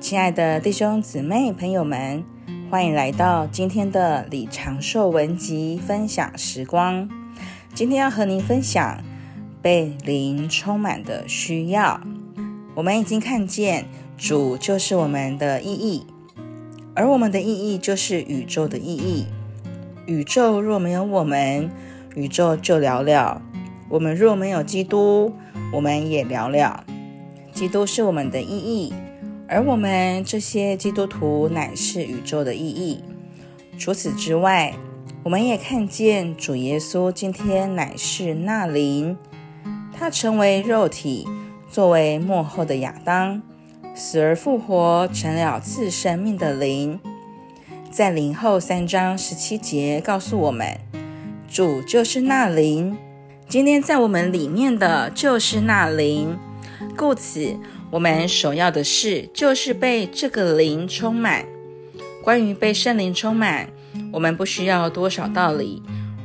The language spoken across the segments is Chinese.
亲爱的弟兄姊妹、朋友们，欢迎来到今天的李长寿文集分享时光。今天要和您分享被灵充满的需要。我们已经看见主就是我们的意义，而我们的意义就是宇宙的意义。宇宙若没有我们，宇宙就了了；我们若没有基督，我们也了了。基督是我们的意义，而我们这些基督徒乃是宇宙的意义。除此之外，我们也看见主耶稣今天乃是那灵，他成为肉体，作为末后的亚当，死而复活，成了赐生命的灵。在林后三章十七节告诉我们，主就是那灵，今天在我们里面的就是那灵。故此，我们首要的事就是被这个灵充满。关于被圣灵充满，我们不需要多少道理。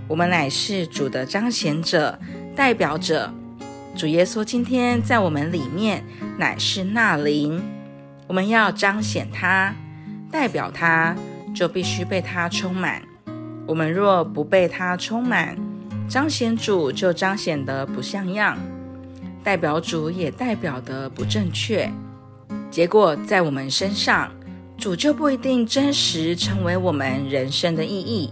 我们乃是主的彰显者、代表者。主耶稣今天在我们里面乃是那灵，我们要彰显他、代表他，就必须被他充满。我们若不被他充满，彰显主就彰显得不像样。代表主也代表的不正确，结果在我们身上，主就不一定真实成为我们人生的意义。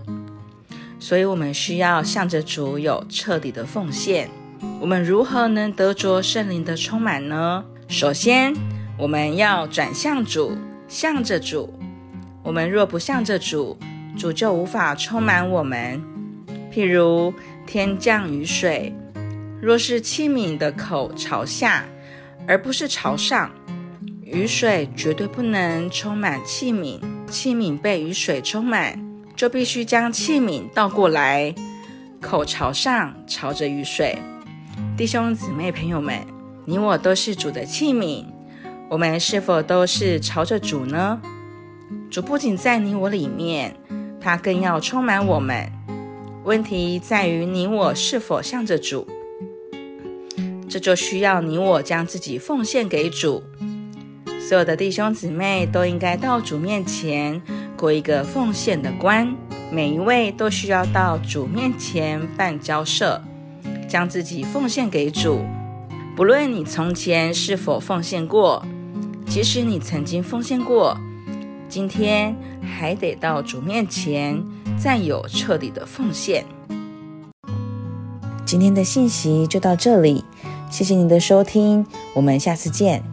所以，我们需要向着主有彻底的奉献。我们如何能得着圣灵的充满呢？首先，我们要转向主，向着主。我们若不向着主，主就无法充满我们。譬如天降雨水。若是器皿的口朝下，而不是朝上，雨水绝对不能充满器皿。器皿被雨水充满，就必须将器皿倒过来，口朝上，朝着雨水。弟兄姊妹、朋友们，你我都是主的器皿，我们是否都是朝着主呢？主不仅在你我里面，他更要充满我们。问题在于你我是否向着主。这就需要你我将自己奉献给主。所有的弟兄姊妹都应该到主面前过一个奉献的关，每一位都需要到主面前办交涉，将自己奉献给主。不论你从前是否奉献过，即使你曾经奉献过，今天还得到主面前再有彻底的奉献。今天的信息就到这里。谢谢你的收听我们下次见。